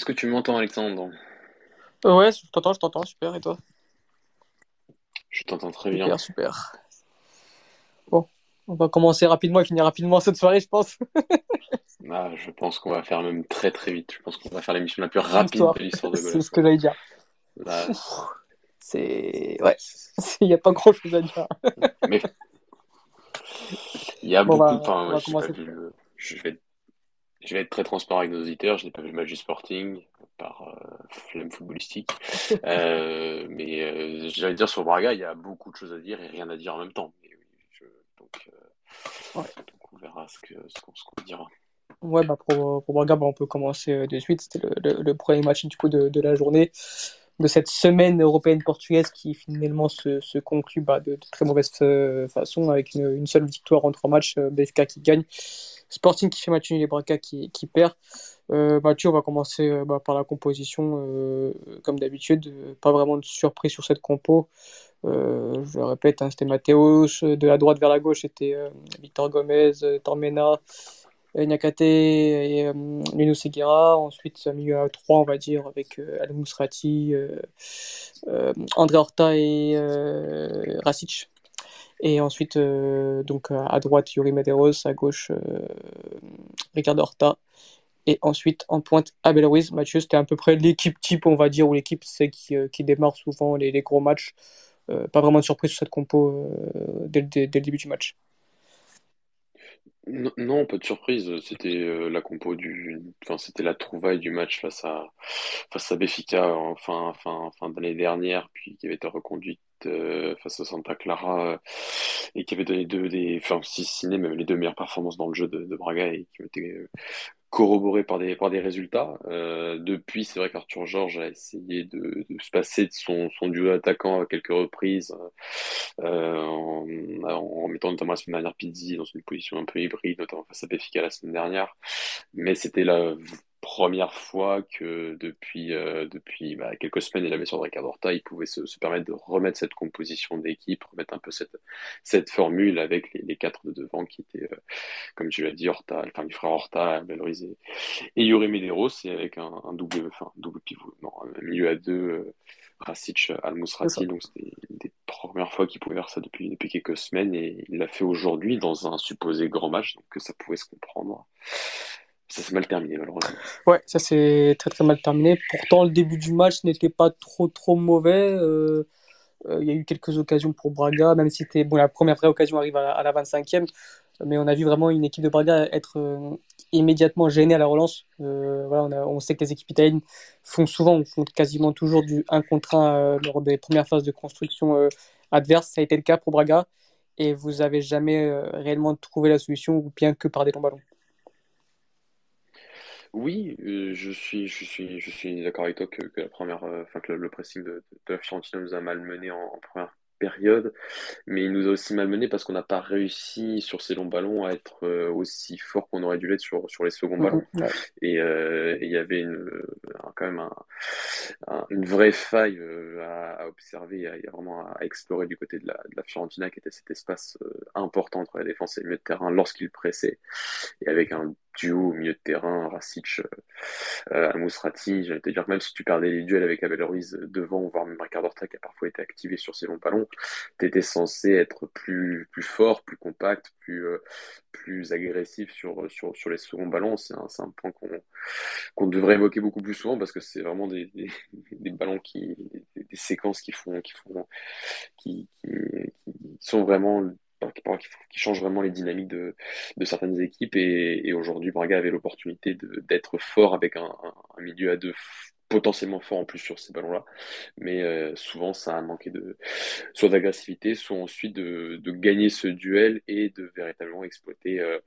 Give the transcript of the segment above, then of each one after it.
Est-ce que tu m'entends, Alexandre? Euh, Ouais, je t'entends, je t'entends, super, et toi? Je t'entends très bien. Super, super. Bon, on va commencer rapidement et finir rapidement cette soirée, je pense. Ah, je pense qu'on va faire même très très vite. Je pense qu'on va faire l'émission la plus rapide L'histoire, de l'histoire de c'est ce que j'allais dire. Là, C'est... Ouais, il n'y a pas grand-chose à dire. mais il y a Bon, beaucoup. Enfin, va j'ai pas. Je vais, je vais être très transparent avec nos auditeurs. Je n'ai pas vu le match du Sporting par euh, flemme footballistique. Euh, mais euh, j'allais dire sur Braga, il y a beaucoup de choses à dire et rien à dire en même temps. Je- donc, euh, Ouais, donc on verra ce qu'on ce dira. ouais bah pour, pour Braga, bah, on peut commencer euh, de suite. C'était le, le, le premier match du coup de, de la journée, de cette semaine européenne portugaise qui finalement se, se conclut bah, de, de très mauvaise façon avec une, une seule victoire en trois matchs, BFK qui gagne, Sporting qui fait match nul et Braga qui, qui perd. Euh, Mathieu, on va commencer euh, bah, par la composition, euh, comme d'habitude. Pas vraiment de surprise sur cette compo. Je le répète, hein, c'était Mathéos. De la droite vers la gauche, c'était Victor Gomez, Tormena, Niakate et Nuno Seguira. Ensuite, un milieu à 3, on va dire, avec Al euh, André Horta et Rasic. Et ensuite, euh, donc à droite, Yuri Medeiros, à gauche, euh, Ricardo Horta. Et ensuite, en pointe, Abel Ruiz. Mathieu, c'était à peu près l'équipe type, on va dire, ou l'équipe qui, euh, qui démarre souvent les, gros matchs. Euh, pas vraiment de surprise sur cette compo euh, dès le début du match. Non, non, pas de surprise. C'était euh, la compo du, enfin, c'était la trouvaille du match face à face à Benfica en fin d'année dernière, puis qui avait été reconduite euh, face à Santa Clara euh, et qui avait donné deux des, enfin, si n'est même les deux meilleures performances dans le jeu de, de Braga et qui ont été euh, corroborées par des par des résultats. Euh, depuis, c'est vrai qu'Arthur Georges a essayé de, se passer de son duo attaquant à quelques reprises euh, en, en mettant notamment la semaine dernière Pizzi dans une position un peu hybride, notamment face à Benfica la semaine dernière. Mais c'était là première fois que depuis, euh, depuis bah, quelques semaines la blessure de Ricardo Horta, il pouvait se, se, permettre de remettre cette composition d'équipe, remettre un peu cette, cette formule avec les, les quatre de devant qui étaient, euh, comme tu l'as dit, Horta, enfin les frères Horta, Belruiz et, et Yuri Medeiros, et avec un, un, double, enfin, double pivot, non, un milieu à deux, euh, Rasic Al-Musrati, donc c'était des premières fois qu'il pouvait faire ça depuis, depuis quelques semaines, et il l'a fait aujourd'hui dans un supposé grand match, donc ça pouvait se comprendre. Ça s'est mal terminé, malheureusement. Ouais, ça s'est très très mal terminé. Pourtant, le début du match n'était pas trop trop mauvais. Euh, euh, il y a eu quelques occasions pour Braga, même si c'était bon, la première vraie occasion arrive à la, à la 25e. Mais on a vu vraiment une équipe de Braga être euh, immédiatement gênée à la relance. Voilà, on, sait que les équipes italiennes font souvent, font quasiment toujours du 1 contre 1 euh, lors des premières phases de construction adverse. Ça a été le cas pour Braga. Et vous n'avez jamais réellement trouvé la solution, ou bien que par des longs ballons. Oui, euh, je suis, je suis, je suis d'accord avec toi que, que la première, euh, enfin que le, le pressing de, de la Fiorentina nous a malmené en, en première période, mais il nous a aussi malmené parce qu'on n'a pas réussi sur ces longs ballons à être euh, aussi fort qu'on aurait dû l'être sur, sur les seconds ballons. Mhm, ouais. Et euh, il y avait une, un- quand même un, un- une vraie faille euh, à, à observer, à, vraiment à explorer du côté de la, de la Fiorentina, qui était cet espace important entre la défense et le milieu de terrain lorsqu'il pressait, et avec un duo au milieu de terrain, Rasic, euh, Al-Musrati, j'allais te dire que même si tu perdais les duels avec Abel Ruiz devant, voire même Ricardo Horta qui a parfois été activé sur ces longs ballons, tu étais censé être plus, plus fort, plus compact, plus, euh, plus agressif sur, sur, sur les seconds ballons. C'est un, un point qu'on qu'on devrait évoquer beaucoup plus souvent parce que c'est vraiment des, des, ballons qui, des, séquences qui font, qui font, qui sont vraiment qui, changent vraiment les dynamiques de, certaines équipes. Et, aujourd'hui, Braga avait l'opportunité d'être fort avec un, milieu à deux potentiellement fort en plus sur ces ballons-là. Mais euh, souvent, ça a manqué de soit d'agressivité, soit ensuite de, de, gagner ce duel et de véritablement exploiter euh,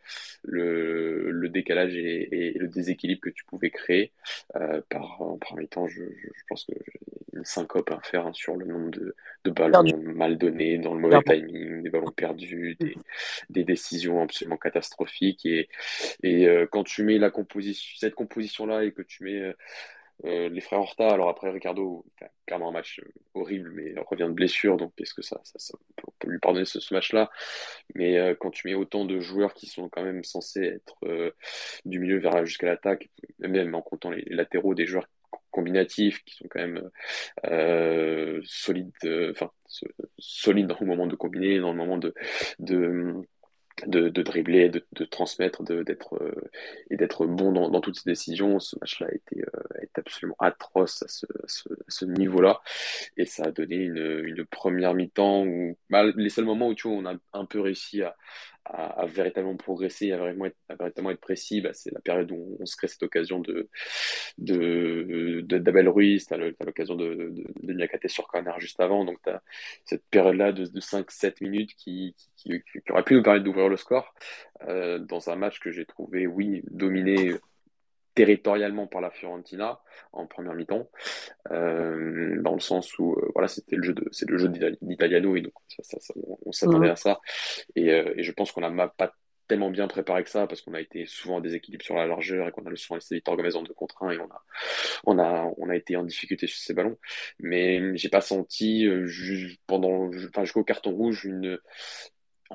le, le, décalage et, et, le déséquilibre que tu pouvais créer. Euh, par, en premier temps, je, je, je pense que une syncope à faire hein, sur le nombre de, de ballons Perdu. mal donnés, dans le mauvais Perdu. timing, des ballons perdus, des, des, décisions absolument catastrophiques. Et, et euh, quand tu mets la composition, cette composition-là et que tu mets euh, les frères Horta, alors après Ricardo, clairement un match horrible, mais revient de blessure, donc est-ce que ça, ça, ça, on peut lui pardonner ce, match-là? Mais euh, quand tu mets autant de joueurs qui sont quand même censés être euh, du milieu vers jusqu'à l'attaque, même en comptant les, les, latéraux, des joueurs combinatifs qui sont quand même euh, solides, enfin solides dans le moment de combiner, dans le moment de, de de, dribbler, de, de transmettre, d'être euh, et d'être bon dans, toutes ses décisions. Ce match-là a été, euh, été absolument atroce à ce, niveau-là, et ça a donné une, une première mi-temps où bah, les seuls moments où tu vois on a un peu réussi à, à, véritablement progresser, à véritablement être, à véritablement être précis, bah, c'est la période où on se crée cette occasion de d'Abel Ruiz, tu as l'occasion de, de, de Niakate sur corner juste avant, donc tu as cette période-là de, de 5-7 minutes qui, qui, aurait pu nous permettre d'ouvrir le score euh, dans un match que j'ai trouvé, oui, dominé territorialement par la Fiorentina en première mi-temps, euh, dans le sens où euh, voilà c'était le jeu de c'est le jeu d'Italiano et donc ça, ça, ça, on, on s'attendait mmh. à ça et, euh, et je pense qu'on n'a pas tellement bien préparé que ça parce qu'on a été souvent en déséquilibre sur la largeur et qu'on a souvent laissé Victor Gomez en 2 contre 1 et on a on a on a été en difficulté sur ces ballons mais j'ai pas senti euh, pendant enfin jusqu'au carton rouge une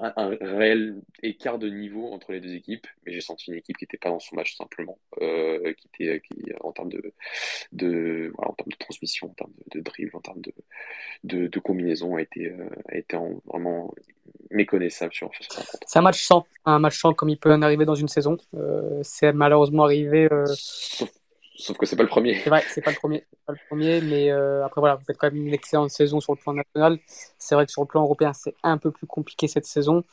un, un, réel écart de niveau entre les deux équipes, mais j'ai senti une équipe qui n'était pas dans son match simplement, euh, qui était qui, en termes de, de voilà, en termes de transmission, en termes de, de dribble, en termes de, de, de combinaison, a été, euh, a été en, vraiment méconnaissable sur, sur. C'est un match sans, un match sans comme il peut en arriver dans une saison. Euh, c'est malheureusement arrivé. Sauf Sauf que c'est pas le premier. C'est vrai, c'est pas le premier, pas le premier, mais euh, après voilà, vous faites quand même une excellente saison sur le plan national. C'est vrai que sur le plan européen, c'est un peu plus compliqué cette saison.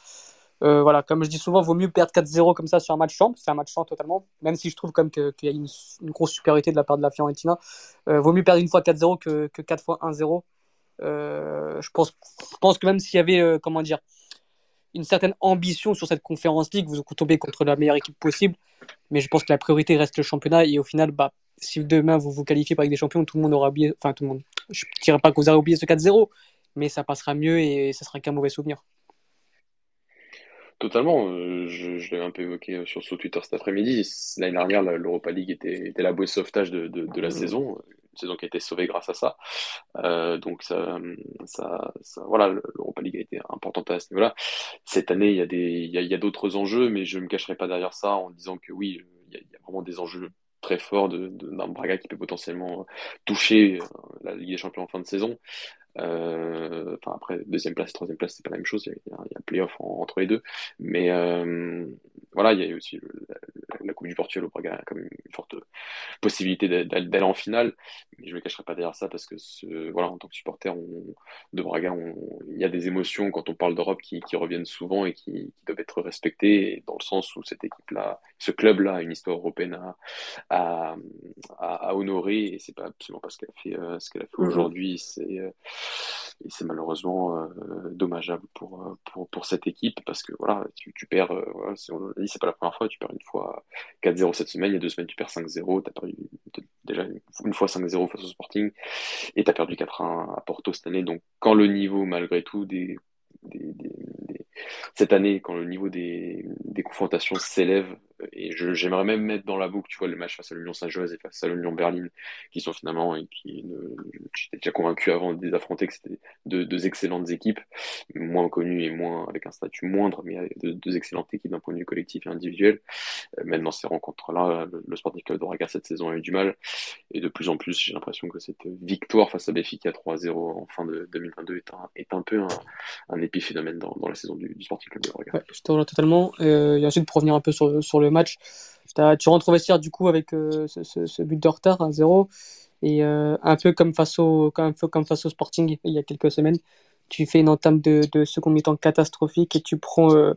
Euh, voilà, comme je dis souvent, vaut mieux perdre 4-0 comme ça sur un match champ. C'est un match champ totalement, même si je trouve comme qu'il y a une, grosse supériorité de la part de la Fiorentina. Euh, vaut mieux perdre une fois 4-0 que, que 4 fois 1-0. Euh, je pense, je pense que même s'il y avait, comment dire, une certaine ambition sur cette conférence League, vous tombez contre la meilleure équipe possible. Mais je pense que la priorité reste le championnat. Et au final, bah, si demain vous vous qualifiez pour avec des champions, tout le monde aura oublié. Enfin, tout le monde. Je ne dirais pas que vous aurez oublié ce 4-0, mais ça passera mieux et ça sera qu'un mauvais souvenir. Totalement, euh, je, je l'avais un peu évoqué sur, sur Twitter cet après-midi. L'année dernière, l'Europa League était, était la bouée de sauvetage de, de, de la saison, saison qui a été sauvée grâce à ça. Euh, donc ça, voilà, l'Europa League a été importante à ce niveau-là. Cette année, il y a y a, d'autres enjeux, mais je ne me cacherai pas derrière ça en disant que oui, il y a, vraiment des enjeux très forts de, de, d'un Braga qui peut potentiellement toucher euh, la Ligue des Champions en fin de saison. Euh, enfin après deuxième place troisième place c'est pas la même chose il y a, il y a un playoff entre les deux mais euh, voilà il y a aussi le, la, la, Coupe du Portugal au Braga même une forte possibilité d'aller en finale mais je me cacherai pas derrière ça parce que ce, voilà en tant que supporter on, de Braga on, il y a des émotions quand on parle d'Europe qui, qui, reviennent souvent et qui, qui, doivent être respectées dans le sens où cette équipe là ce club là a une histoire européenne à, à, à, à honorer et c'est pas absolument pas ce qu'elle a fait euh, ce qu'elle a fait mmh. aujourd'hui c'est euh, et c'est malheureusement euh, dommageable pour, euh, pour, cette équipe parce que voilà, tu, perds, euh, voilà, si on dit, c'est pas la première fois, tu perds une fois 4-0 cette semaine, il y a deux semaines tu perds 5-0, tu as perdu déjà une fois 5-0 face au Sporting et tu as perdu 4-1 à Porto cette année. Donc quand le niveau malgré tout des, cette année, quand le niveau des confrontations s'élève, et j'aimerais même mettre dans la boucle, tu vois, le match face à l'Union Saint-Gilloise et face à l'Union Berlin, qui sont finalement, et qui, j'étais déjà convaincu avant de les affronter que c'était deux, deux, excellentes équipes, moins connues et moins, avec un statut moindre, mais deux, excellentes équipes d'un point de vue collectif et individuel. Euh, même dans ces rencontres-là, le, Sporting Club de Braga cette saison a eu du mal, et de plus en plus, j'ai l'impression que cette victoire face à Béfica 3-0 en fin de 2022 est un, est un peu un, épiphénomène dans, dans la saison du, Sporting Club de Braga. Ouais, je te totalement. Euh, ensuite, pour revenir un peu sur, sur le match, tu rentres au vestiaire du coup avec euh, ce, ce, ce, but de retard à 0 et euh, un peu comme face au un peu comme face au Sporting il y a quelques semaines, tu fais une entame de, de second mi-temps catastrophique et tu prends euh,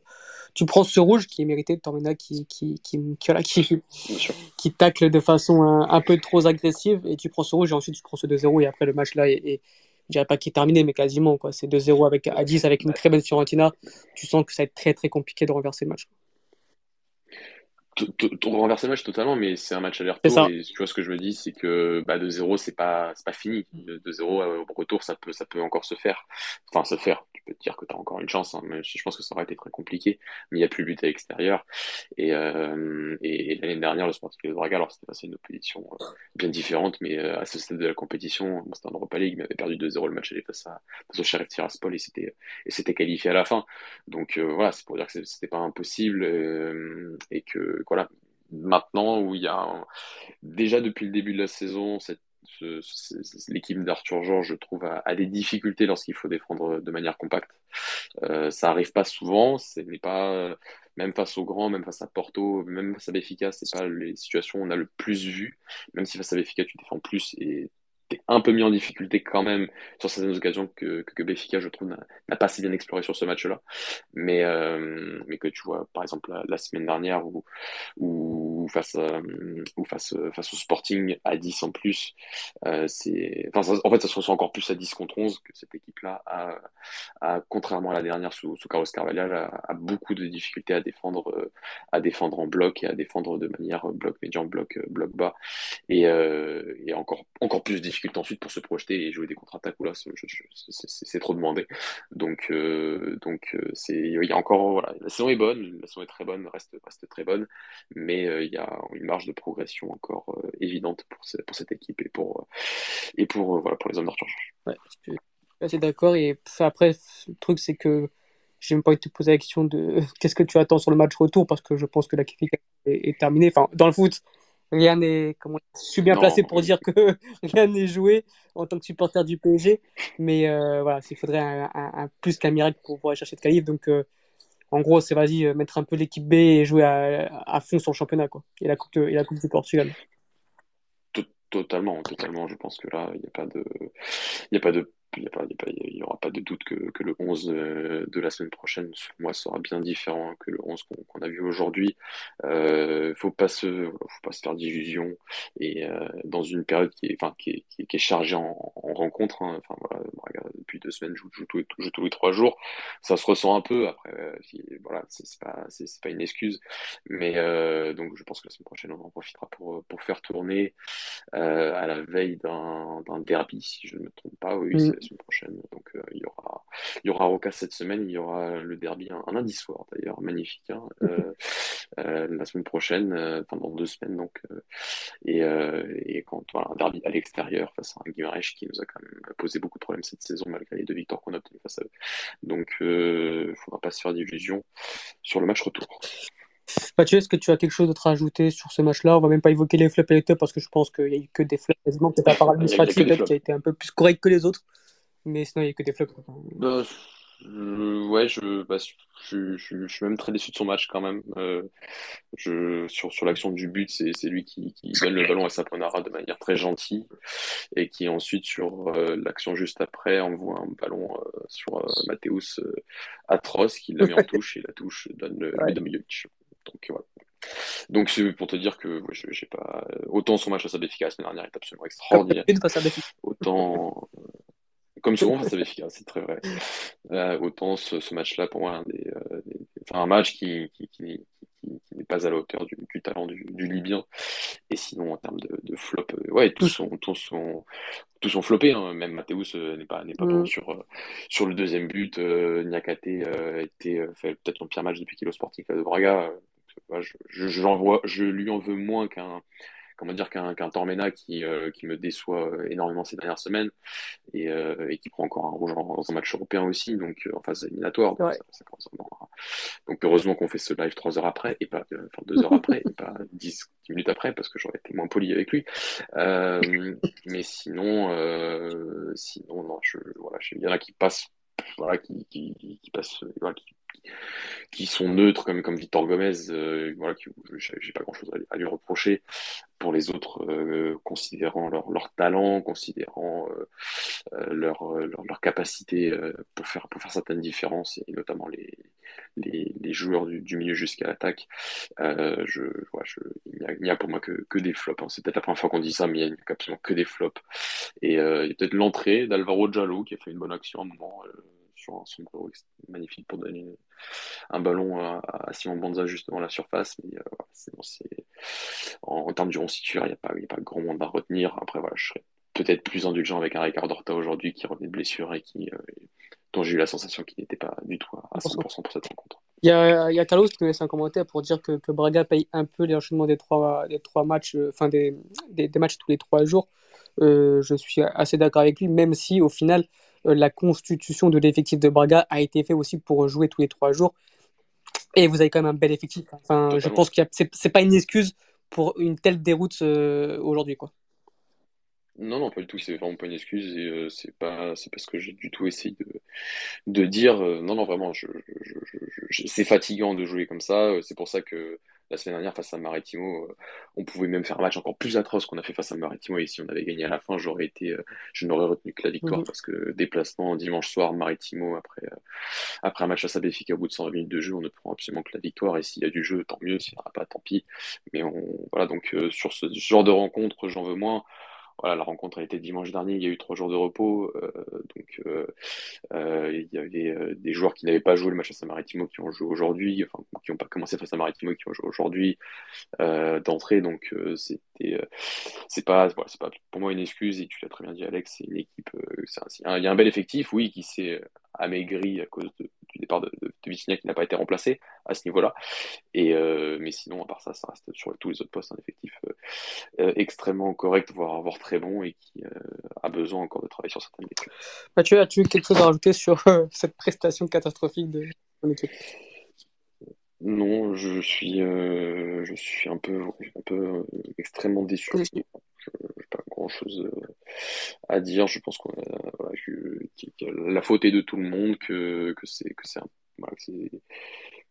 tu prends ce rouge qui est mérité de Tormena qui qui qui qui, qui, qui tacle de façon un, un, peu trop agressive et tu prends ce rouge et ensuite tu prends ce 2-0 et après le match là est, est je dirais pas qu'il est terminé, mais quasiment. quoi. C'est 2-0 avec, à 10 avec une très belle Fiorentina. Tu sens que ça va être très très compliqué de renverser le match renverser le match totalement, mais c'est un match aller-retour. Et tu vois, ce que je me dis, c'est que bah, de 0 c'est pas, pas fini. De, de 0 au retour, ça peut, ça peut encore se faire. Enfin, se faire. Tu peux te dire que tu as encore une chance, hein, si je pense que ça aurait été très compliqué. Mais il n'y a plus de but à l'extérieur. Et, euh, et, et l'année dernière, le Sporting de Braga, alors c'était passé une opposition euh, bien différente, mais euh, à ce stade de la compétition, bon, c'était en Europa League, mais avait perdu 2-0 le match aller face, à, face au Sheriff Tiraspol et c'était, et c'était qualifié à la fin. Donc euh, voilà, c'est pour dire que c'était pas impossible euh, et que voilà, maintenant où il y a déjà depuis le début de la saison l'équipe d'Arthur Georges, je trouve, a, des difficultés lorsqu'il faut défendre de manière compacte. Euh, ça arrive pas souvent, ce pas même face aux grands, même face à Porto, même face à Béfica, c'est pas les situations où on a le plus vu. Même si face à Béfica, tu défends plus et un peu mis en difficulté quand même sur certaines occasions que, que, que Béfica, je trouve, n'a pas si bien exploré sur ce match-là. Mais, euh, mais que tu vois, par exemple, la, semaine dernière, ou ou face, à, ou face, face au Sporting à 10 en plus, euh, c'est, en fait, ça se ressent encore plus à 10 contre 11 que cette équipe-là a, a, contrairement à la dernière sous, sous Carlos Carvalhal, a, beaucoup de difficultés à défendre, euh, à défendre en bloc et à défendre de manière bloc médian, bloc, bloc bas. Et, euh, et encore, encore plus difficile difficulté ensuite pour se projeter et jouer des contre-attaques où là c'est trop demandé. Donc euh, donc euh, c'est il y a encore voilà la saison est bonne, la saison est très bonne, reste reste très bonne, mais euh, il y a une marge de progression encore évidente pour pour cette équipe et pour et pour voilà pour les hommes d'Arthur Ouais, je suis assez d'accord et après le truc c'est que j'ai même pas envie de te poser la question de qu'est-ce que tu attends sur le match retour parce que je pense que la qualification est terminée. Enfin, dans le foot, rien n'est comment je suis bien non, placé pour dire que rien n'est joué en tant que supporter du PSG mais euh, voilà il faudrait un, un, un plus qu'un miracle pour pouvoir chercher de qualif donc euh, en gros c'est vas-y euh, mettre un peu l'équipe B et jouer à, à, fond sur le championnat quoi et la coupe de, et la coupe du Portugal. Totalement totalement je pense que là il n'y a pas de il a pas de il n'y il y aura pas de doute que, que le 11 de, de, la semaine prochaine, moi, sera bien différent que le 11 qu'on qu a vu aujourd'hui. Euh, faut pas se, faut pas se faire d'illusions et euh, dans une période qui est, enfin, qui est, qui est, qui est chargée en, en rencontres. Hein, enfin voilà, depuis deux semaines, je joue, joue, joue, tous les trois jours. Ça se ressent un peu. Après, euh, voilà, c'est pas, c'est pas une excuse, mais euh, donc je pense que la semaine prochaine, on en profitera pour pour faire tourner euh, à la veille d'un derby, si je ne me trompe pas. Oui, mmh. La semaine prochaine. Donc euh, il y aura il y aura cette semaine, il y aura le derby un, lundi soir d'ailleurs, magnifique, hein, euh, euh, la semaine prochaine, pendant deux semaines donc, et, et, quand voilà, un derby à l'extérieur face à un Guimarães qui nous a quand même posé beaucoup de problèmes cette saison malgré les deux victoires qu'on a obtenues face à eux. Donc, il ne faudra pas se faire d'illusions sur le match retour. Mathieu, est-ce que tu as quelque chose d'autre à ajouter sur ce match-là? On va même pas évoquer les flops et les tops parce que je pense qu'il n'y a eu que des flops quasiment. Peut-être à part qui a été un peu plus correct que les autres. Mais sinon, il n'y a que des flops. Bah, ouais, je, bah, je, je, suis même très déçu de son match quand même. Euh, je, sur sur l'action du but, c'est lui qui, qui, donne le ballon à Saponara de manière très gentille et qui ensuite sur euh, l'action juste après envoie un ballon euh, sur Mathéus atroce qui l'a mis en touche et la touche donne le Milic. Donc voilà. Donc c'est pour te dire que j'ai pas autant son match à sa la semaine dernière est absolument extraordinaire. Autant comme souvent face à Béfica, c'est très vrai. Euh, autant ce, match-là, pour moi, un, des, euh, enfin, un match qui, qui, qui, n'est pas à la hauteur du, du talent du, du, Libyen. Et sinon, en termes de, de flop, euh, ouais, tous sont, tous sont, tous sont floppés. Hein. Même Mathéus n'est pas, n'est pas bon mm. sur, sur le deuxième but. Niakate a été fait peut-être son pire match depuis qu'il est au Sporting de Braga. je, je, je lui en veux moins qu'un comment dire qu'un Tormena qui, euh, qui me déçoit euh, énormément ces dernières semaines et, euh, et qui prend encore un rouge dans un match européen aussi, donc en phase éliminatoire. Donc, donc heureusement qu'on fait ce live trois heures après et pas enfin deux heures après et pas dix minutes après parce que j'aurais été moins poli avec lui. mais sinon, sinon non, je, voilà, il y en a qui passent voilà, qui, qui, qui passent, voilà, qui, qui sont neutres comme, Victor Gomez, euh, voilà, j'ai pas grand chose à, lui reprocher. Pour les autres, euh, considérant leur, talent, considérant euh, leur, leur, leur, capacité pour faire, pour faire certaines différences, et notamment les, les, joueurs du, milieu jusqu'à l'attaque, je, il n'y a, a, pour moi que, que des flops. Hein. C'est peut-être la première fois qu'on dit ça, mais il n'y a absolument que des flops. Et il y a peut-être l'entrée d'Alvaro Giallo qui a fait une bonne action à un moment sur un sombre magnifique pour donner un ballon à, Simon Banza justement à la surface. Mais euh, en, termes du rond-situeur, il n'y a, pas, a pas grand monde à retenir. Après, voilà, je serais peut-être plus indulgent avec un Ricard Horta aujourd'hui qui revenait de blessure et qui, euh, dont j'ai eu la sensation qu'il n'était pas du tout à 100% pour cette rencontre. Il y a, il y a Carlos qui nous laisse un commentaire pour dire que, que Braga paye un peu l'enchaînement des trois, des trois matchs, euh, enfin des, des, matchs tous les trois jours. je suis assez d'accord avec lui, même si au final, euh, la constitution de l'effectif de Braga a été fait aussi pour jouer tous les trois jours. Et vous avez quand même un bel effectif. Enfin, je pense que c'est pas une excuse pour une telle déroute euh, aujourd'hui, quoi. Non, non, pas du tout. C'est vraiment pas une excuse et euh, c'est pas, c'est parce que j'ai du tout essayé de, de dire. non, non, vraiment, je, c'est fatigant de jouer comme ça. C'est pour ça que la semaine dernière face à Maritimo, euh, on pouvait même faire un match encore plus atroce qu'on a fait face à Maritimo. Et si on avait gagné à la fin, j'aurais été, euh, je n'aurais retenu que la victoire mhm. parce que déplacement dimanche soir, Maritimo, après, euh, après un match à Sabéfique au bout de 120 minutes de jeu, on ne prend absolument que la victoire. Et s'il y a du jeu, tant mieux. S'il n'y en a pas, tant pis. Mais on, voilà, donc sur ce genre de rencontre, j'en veux moins voilà, la rencontre a été dimanche dernier, il y a eu trois jours de repos, euh, donc euh, euh, il y avait des joueurs qui n'avaient pas joué le match à San Maritimo qui ont joué aujourd'hui, enfin qui n'ont pas commencé face à Maritimo qui ont joué aujourd'hui d'entrée, donc c'était c'est pas voilà, c'est pas pour moi une excuse et tu l'as très bien dit Alex, c'est une équipe, il y a un bel effectif, oui, qui s'est amaigri à cause du départ de, de, qui n'a pas été remplacé à ce niveau-là. Et euh, mais sinon, à part ça, ça reste sur tous les autres postes un effectif euh, euh, extrêmement correct, voire, voire très bon, et qui a besoin encore de travailler sur certaines équipes. Mathieu, as-tu quelque chose à rajouter sur cette prestation catastrophique de ton équipe Non, je suis, je suis un peu, un peu extrêmement déçu. Je n'ai pas grand chose à dire. Je pense qu'on voilà, que, la faute est de tout le monde, que, que c'est que c'est voilà,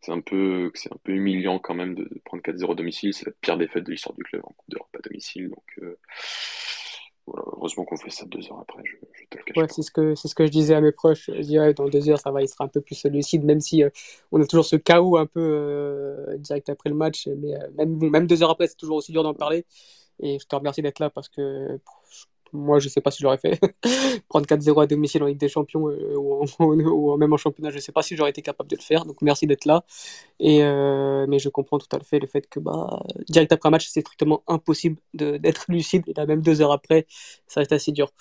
c'est un peu c'est un peu humiliant quand même de, prendre 4-0 à domicile. C'est la pire défaite de l'histoire du club en Coupe d'Europe à domicile. Donc euh, voilà, heureusement qu'on fait ça deux heures après. Je, je te le cache ouais, c'est ce que c'est ce que je disais à mes proches. Je dirais dans deux heures ça va, il sera un peu plus lucide, même si euh, on a toujours ce chaos un peu euh, direct après le match. Mais même même deux heures après, c'est toujours aussi dur d'en parler. Et je te remercie d'être là parce que moi, je sais pas si j'aurais fait. Prendre 4-0 à domicile en Ligue des Champions euh, ou, même en championnat, je sais pas si j'aurais été capable de le faire. Donc, merci d'être là. Et, euh, mais je comprends tout à fait le fait que bah, direct après un match, c'est strictement impossible d'être lucide. Et même deux heures après, ça reste assez dur.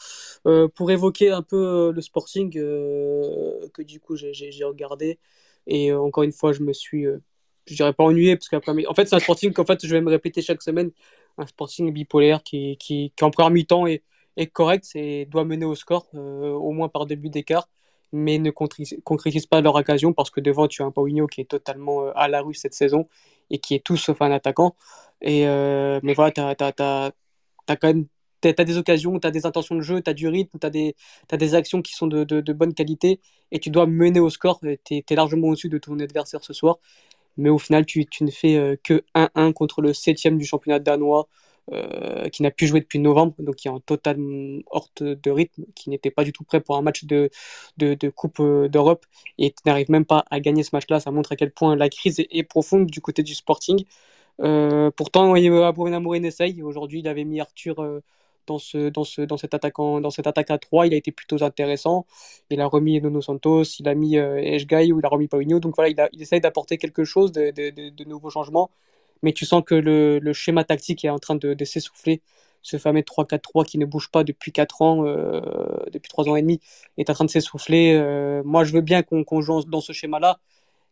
Euh, pour évoquer un peu le sporting que du coup j'ai regardé, et encore une fois, je me suis, je dirais pas ennuyé, parce qu'après, en fait, c'est un sporting qu'en fait, je vais me répéter chaque semaine un sporting bipolaire qui, qui, qui en première mi-temps est, est correct et doit mener au score, euh, au moins par deux buts d'écart, mais ne concrétise pas leur occasion parce que devant, tu as un Paulinho qui est totalement euh, à la rue cette saison et qui est tout sauf un attaquant. Et, euh, mais voilà, tu as, quand même des occasions, tu as des intentions de jeu, tu as du rythme, tu as, as, des actions qui sont de, de, bonne qualité et tu dois mener au score. Tu es, largement au-dessus de ton adversaire ce soir mais au final, tu, tu ne fais que 1-1 contre le 7 du championnat danois, euh, qui n'a plus joué depuis novembre, donc qui est en total hors de rythme, qui n'était pas du tout prêt pour un match de, de, de Coupe euh, d'Europe, et qui n'arrive même pas à gagner ce match-là. Ça montre à quel point la crise est, profonde du côté du Sporting. Euh, pourtant, Abraham Amorin essaye. Aujourd'hui, il avait mis Arthur dans, ce, dans, ce, dans, cet attaquant, dans cette attaque à 3, il a été plutôt intéressant. Il a remis Nuno Santos, il a mis euh, ou il a remis Paulinho. Donc voilà, il, a, essaye d'apporter quelque chose, de, de, de, nouveaux changements. Mais tu sens que le, schéma tactique est en train de, s'essouffler. Ce fameux 3-4-3 qui ne bouge pas depuis 4 ans, euh, depuis 3 ans et demi, est en train de s'essouffler. Euh, moi, je veux bien qu'on joue dans ce schéma-là,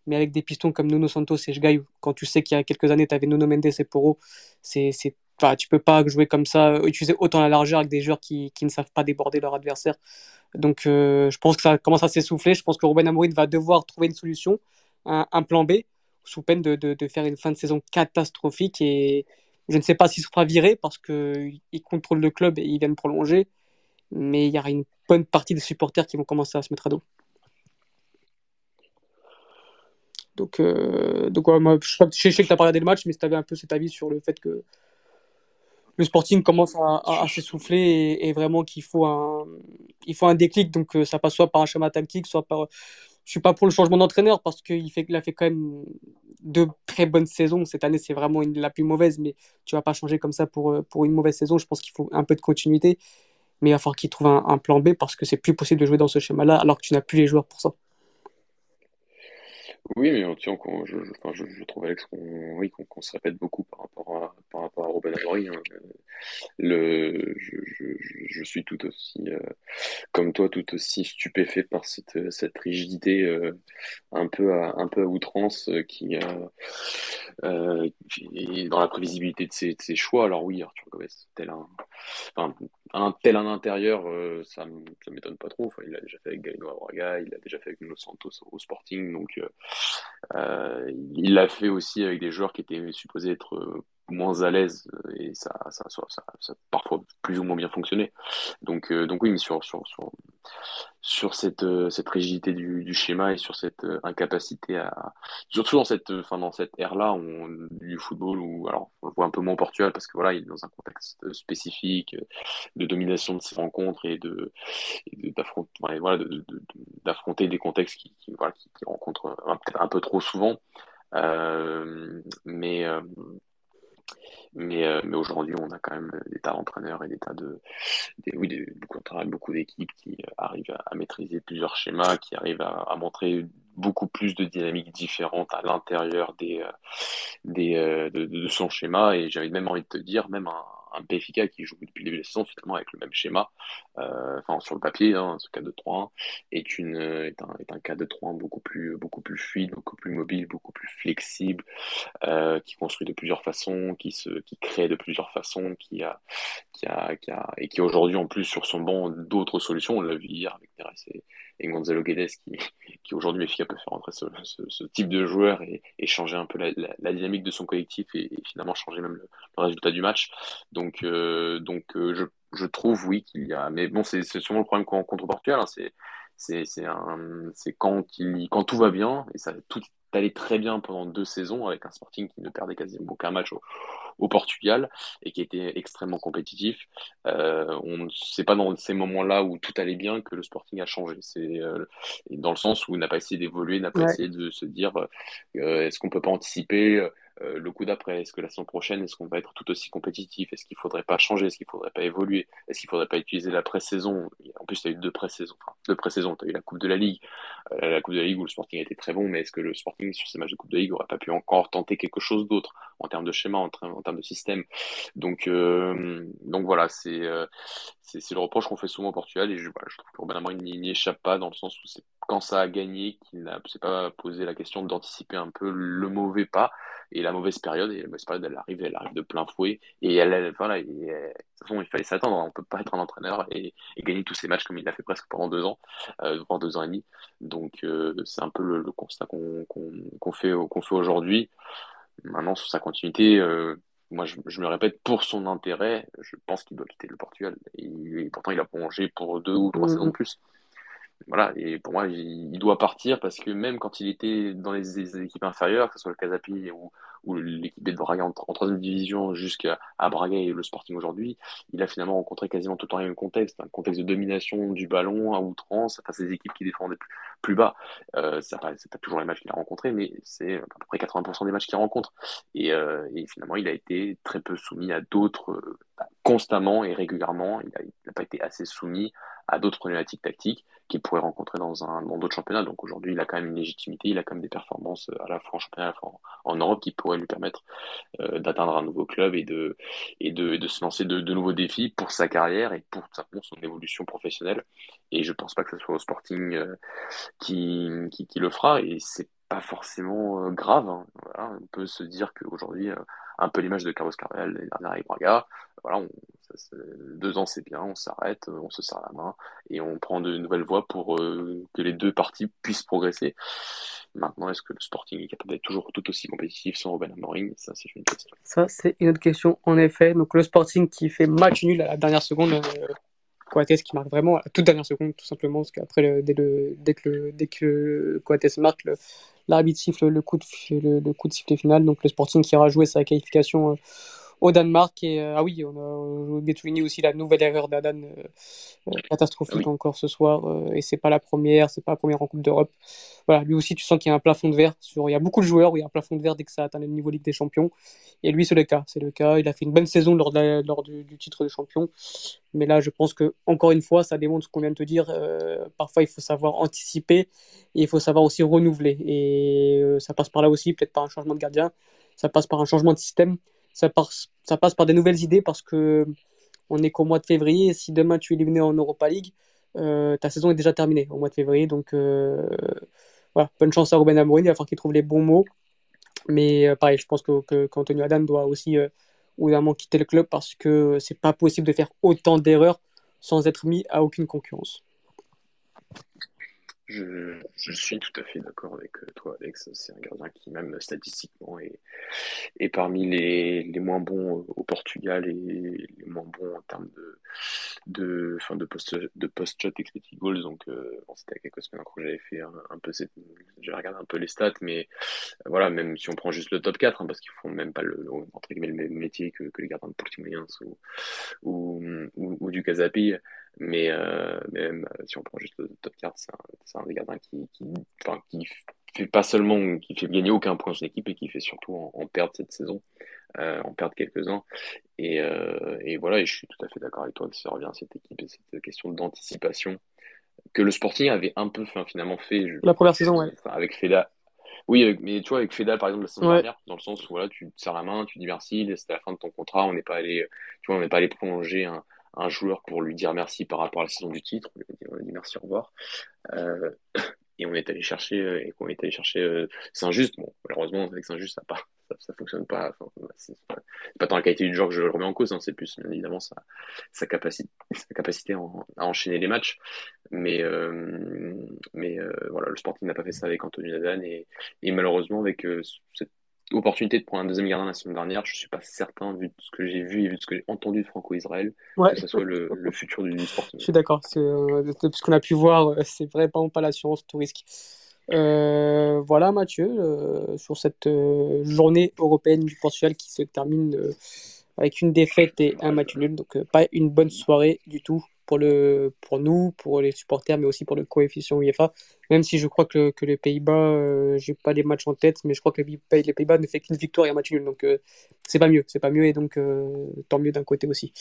mais avec des pistons comme Nuno Santos et Eshgaï, quand tu sais qu'il y a quelques années, tu avais Nuno Mendes et Poro, c'est Enfin, tu peux pas jouer comme ça, utiliser autant la largeur avec des joueurs qui, ne savent pas déborder leur adversaire. Donc, euh, je pense que ça commence à s'essouffler. Je pense que Ruben Amorim va devoir trouver une solution, un plan B, sous peine de, de, de, faire une fin de saison catastrophique. Et je ne sais pas s'il sera viré parce qu'il contrôle le club et il vient de prolonger. Mais il y aura une bonne partie des supporters qui vont commencer à se mettre à dos. Donc, euh, donc moi, je, sais que tu as parlé des matchs, mais tu avais un peu cet avis sur le fait que le Sporting commence à, s'essouffler et, vraiment qu'il faut un, il faut un déclic. Donc euh, ça passe soit par un schéma tactique, soit par. Je suis pas pour le changement d'entraîneur parce qu'il il a fait quand même deux très bonnes saisons. Cette année, c'est vraiment la plus mauvaise, mais tu vas pas changer comme ça pour, euh, pour une mauvaise saison. Je pense qu'il faut un peu de continuité, mais il va falloir qu'il trouve un, un, plan B parce que c'est plus possible de jouer dans ce schéma-là alors que tu n'as plus les joueurs pour ça. Oui, mais tiens, je, je, enfin, je, je trouve Alex qu'on oui, qu'on se répète beaucoup par rapport à, par rapport à Robin Amorim. Hein. Le, je, je, je suis tout aussi, euh, comme toi, tout aussi stupéfait par cette, cette rigidité euh, un peu à, un peu à outrance euh, qui, euh, est dans la prévisibilité de ses, de ses choix. Alors oui, Arthur Gomez, tel un, enfin, un tel un intérieur, euh, ça ne m'étonne pas trop. Enfin, il l'a déjà fait avec Galeno Braga, il l'a déjà fait avec Nuno Santos au Sporting, donc euh, euh, il l'a fait aussi avec des joueurs qui étaient supposés être moins à l'aise et ça, ça, parfois plus ou moins bien fonctionné. Donc, donc oui, mais sur, sur, sur, sur cette, euh, cette rigidité du, schéma et sur cette euh, incapacité à surtout dans cette euh, enfin dans cette ère là du football où alors on voit un peu moins au Portugal parce que voilà il est dans un contexte spécifique de domination de ses rencontres et de d'affronter voilà, d'affronter des contextes qui, qui voilà qui, qui rencontrent peut-être un peu trop souvent euh, mais mais, euh, mais aujourd'hui, on a quand même des tas d'entraîneurs et des tas de, des, oui, des, beaucoup, beaucoup d'équipes qui euh, arrivent à, maîtriser plusieurs schémas, qui arrivent à, montrer beaucoup plus de dynamiques différentes à l'intérieur des, euh, des, de, de, son schéma. Et j'avais même envie de te dire, même un, un PFK qui joue depuis le début de la saison finalement avec le même schéma, euh, enfin sur le papier, hein, ce 4-2-3-1 est, une, est, un, est un 4-2-3-1 beaucoup plus, beaucoup plus fluide, beaucoup plus mobile, beaucoup plus flexible, euh, qui construit de plusieurs façons, qui, se, qui crée de plusieurs façons, qui a, qui a, qui a et qui aujourd'hui en plus sur son banc d'autres solutions. On l'a vu hier avec Neres et, Gonzalo Guedes qui, qui aujourd'hui Benfica peut faire entrer ce, type de joueur et, changer un peu la, dynamique de son collectif et, et finalement changer même le, le, résultat du match. Donc, euh, donc euh, je, je trouve oui qu'il y a, mais bon c'est sûrement le problème contre Portugal, hein, c'est quand il quand tout va bien et ça tout allé très bien pendant deux saisons avec un Sporting qui ne perdait quasiment aucun match au, Portugal et qui était extrêmement compétitif. Euh, on c'est pas dans ces moments-là où tout allait bien que le Sporting a changé. C'est euh, dans le sens où il n'a pas essayé d'évoluer, n'a pas essayé de se dire euh, est-ce qu'on peut pas anticiper euh, le coup d'après Est-ce que la saison prochaine, est-ce qu'on va être tout aussi compétitif? Est-ce qu'il faudrait pas changer? Est-ce qu'il faudrait pas évoluer? Est-ce qu'il faudrait pas utiliser la pré-saison? En plus, tu as eu deux pré-saisons. Enfin, deux pré-saisons. Tu as eu la Coupe de la Ligue. Euh, la Coupe de la Ligue où le Sporting était très bon, mais est-ce que le Sporting, sur ces matchs de Coupe de la Ligue, aurait pas pu encore tenter quelque chose d'autre en termes de schéma, en, termes de système? Donc, euh, donc voilà, c'est c'est le reproche qu'on fait souvent au Portugal et je, je trouve Amorim n'y échappe pas dans le sens où c'est quand ça a gagné qu'il n'a pas posé la question d'anticiper un peu le mauvais pas et la mauvaise période. Et la mauvaise période, elle arrive, elle arrive de plein fouet. Et elle, voilà, de toute façon, il fallait s'attendre. On peut pas être un entraîneur et, gagner tous ces matchs comme il l'a fait presque pendant deux ans, euh, pendant deux ans et demi. Donc, euh, c'est un peu le, constat qu'on qu'on fait, qu'on fait aujourd'hui. Maintenant, sur sa continuité, euh, moi, je, me répète, pour son intérêt, je pense qu'il doit quitter le Portugal. Et, pourtant, il a prolongé pour deux ou trois saisons de plus. Voilà, et pour moi, il, doit partir parce que même quand il était dans les, équipes inférieures, que ce soit le Casapi ou, ou l'équipe de Braga en, troisième division jusqu'à Braga et le Sporting aujourd'hui, il a finalement rencontré quasiment tout le temps le même contexte, un contexte de domination du ballon à outrance. Face à des équipes qui défendaient plus, bas. Euh, c'est pas, toujours les matchs qu'il a rencontrés, mais c'est à peu près 80% des matchs qu'il rencontre. Et, euh, et, finalement, il a été très peu soumis à d'autres, euh, constamment et régulièrement. Il n'a pas été assez soumis à d'autres problématiques tactiques qu'il pourrait rencontrer dans un dans d'autres championnats. Donc aujourd'hui, il a quand même une légitimité, il a quand même des performances euh, à la fois en championnat, en, Europe qui pourraient lui permettre euh, d'atteindre un nouveau club et de et de, de se lancer de, de, nouveaux défis pour sa carrière et pour simplement son évolution professionnelle. Et je pense pas que ce soit au Sporting euh, qui, qui, le fera et c'est pas forcément grave. Hein. On peut se dire qu'aujourd'hui, un peu l'image de Carlos Carvalhal l'année dernière avec Braga, voilà, deux ans c'est bien, on s'arrête, on se serre la main et on prend de nouvelles voies pour euh, que les deux parties puissent progresser. Maintenant, est-ce que le Sporting est capable d'être toujours tout aussi compétitif sans Robin Amorim? Ça, c'est une question. Ça, c'est une autre question, en effet. Donc, le Sporting qui fait match nul à la dernière seconde, euh, Coates qui marque vraiment à la toute dernière seconde, tout simplement, parce qu'après, dès, le, dès, que le, dès que Coates marque, l'arbitre siffle le coup, de, le, coup de sifflet final. Donc, le Sporting qui aura joué sa qualification. Au Danemark. Et euh, ah oui, on a de souligner aussi la nouvelle erreur d'Adan, euh, euh, catastrophique encore ce soir. et c'est pas la première, c'est pas la première en Coupe d'Europe. Voilà, lui aussi, tu sens qu'il y a un plafond de verre. Sur... Il y a beaucoup de joueurs où il y a un plafond de verre dès que ça atteint le niveau Ligue des Champions. Et lui, c'est le cas. C'est le cas. Il a fait une bonne saison lors, lors du, titre de champion. Mais là, je pense que encore une fois, ça démontre ce qu'on vient de te dire. parfois, il faut savoir anticiper et il faut savoir aussi renouveler. Et ça passe par là aussi, peut-être par un changement de gardien. Ça passe par un changement de système ça, ça passe par des nouvelles idées parce que on est qu'au mois de février. si demain tu es éliminé en Europa League, euh, ta saison est déjà terminée au mois de février. Donc euh, voilà, bonne chance à Ruben Amorim. Il va falloir qu'il trouve les bons mots. Mais euh, pareil, je pense que, qu'Antonio Adam doit aussi évidemment quitter le club parce que c'est pas possible de faire autant d'erreurs sans être mis à aucune concurrence. Je, je, suis tout à fait d'accord avec euh, toi, Alex. C'est un gardien qui, même statistiquement, est, est parmi les, les, moins bons au Portugal et les moins bons en termes de, de, fin de post de post shot expected goals. Donc, euh, bon, c'était quelques semaines que j'avais fait un, peu cette, j'ai regardé un peu les stats, mais euh, voilà, même si on prend juste le top 4, hein, parce qu'ils font même pas le, entre guillemets, le même métier que, que les gardiens de Portimonense ou, ou, ou, ou, du Casapi. Mais, euh, même si on prend juste le top 4, c'est un, un, des gardiens qui, qui, enfin, qui fait pas seulement, qui fait gagner aucun point à son équipe et qui fait surtout en, en perdre cette saison, euh, en perdre quelques-uns. Et, euh, et, voilà, et je suis tout à fait d'accord avec toi que ça revient à cette équipe et cette question d'anticipation que le Sporting avait un peu finalement fait. La première saison, ouais. avec Feda. Oui, mais tu vois, avec Feda, par exemple, la saison dernière, dans le sens où voilà, tu te serres la main, tu dis merci, c'était la fin de ton contrat, on n'est pas allé, tu vois, on n'est pas allé prolonger un, un joueur pour lui dire merci par rapport à la saison du titre. On lui a dit, merci, au revoir. Euh, et on est allé chercher, euh, et qu'on est allé chercher euh, Saint-Just. Bon, malheureusement, avec Saint-Just, ça, pas, ça, fonctionne pas. Enfin, c'est pas, pas, tant la qualité du joueur que je le remets en cause, hein, c'est plus, bien évidemment, sa, capacité, sa capacité à enchaîner les matchs. Mais, mais voilà, le Sporting n'a pas fait ça avec Anthony Nadan, et, et malheureusement, avec cette opportunité de prendre un deuxième gardien la semaine dernière. Je suis pas certain, vu ce que j'ai vu et vu ce que j'ai entendu de Franco-Israël, que ce soit le, le futur du sport. Je suis d'accord. Euh, de ce qu'on a pu voir, euh, c'est vraiment pas l'assurance tout risque. voilà Mathieu, sur cette journée européenne du Portugal qui se termine avec une défaite et un match nul. Donc pas une bonne soirée du tout pour, le, pour nous, pour les supporters, mais aussi pour le coefficient UEFA. Même si je crois que, que les Pays-Bas, euh, j'ai pas les matchs en tête, mais je crois que les, les Pays-Bas ne fait qu'une victoire et un match nul. Donc euh, c'est pas mieux, c'est pas mieux et donc euh, tant mieux d'un côté aussi.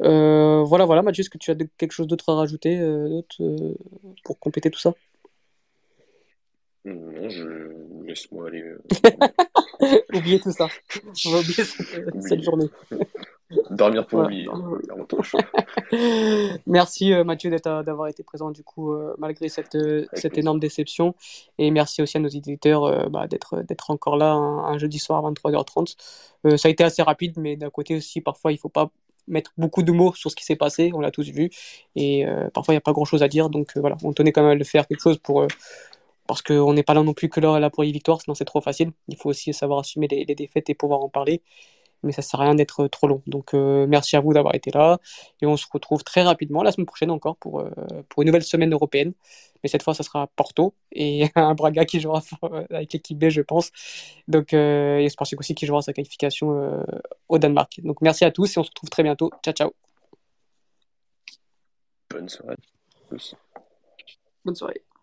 voilà, voilà, Mathieu, est-ce que tu as quelque chose d'autre à rajouter pour compléter tout ça? Non, je laisse-moi aller. Oubliez tout ça. On va oublier cette journée. Dormir pour lui. merci euh, Mathieu euh, d'avoir été présent du coup euh, malgré cette, cette énorme déception et merci aussi à nos éditeurs bah, d'être encore là un, jeudi soir à 23h30. ça a été assez rapide mais d'un côté aussi parfois il faut pas mettre beaucoup de mots sur ce qui s'est passé, on l'a tous vu et parfois il n'y a pas grand chose à dire donc voilà on tenait quand même à le faire quelque chose pour parce qu'on n'est pas là non plus que là, là pour les victoires, sinon c'est trop facile. Il faut aussi savoir assumer les, les défaites et pouvoir en parler mais ça sert à rien d'être trop long. Donc euh, merci à vous d'avoir été là et on se retrouve très rapidement la semaine prochaine encore pour, euh, pour une nouvelle semaine européenne. Mais cette fois, ça sera Porto et un Braga qui jouera avec l'équipe B, je pense. Donc, euh, et Sporting aussi qui jouera sa qualification au Danemark. Donc merci à tous et on se retrouve très bientôt. Ciao, ciao. Bonne soirée. Bonne soirée.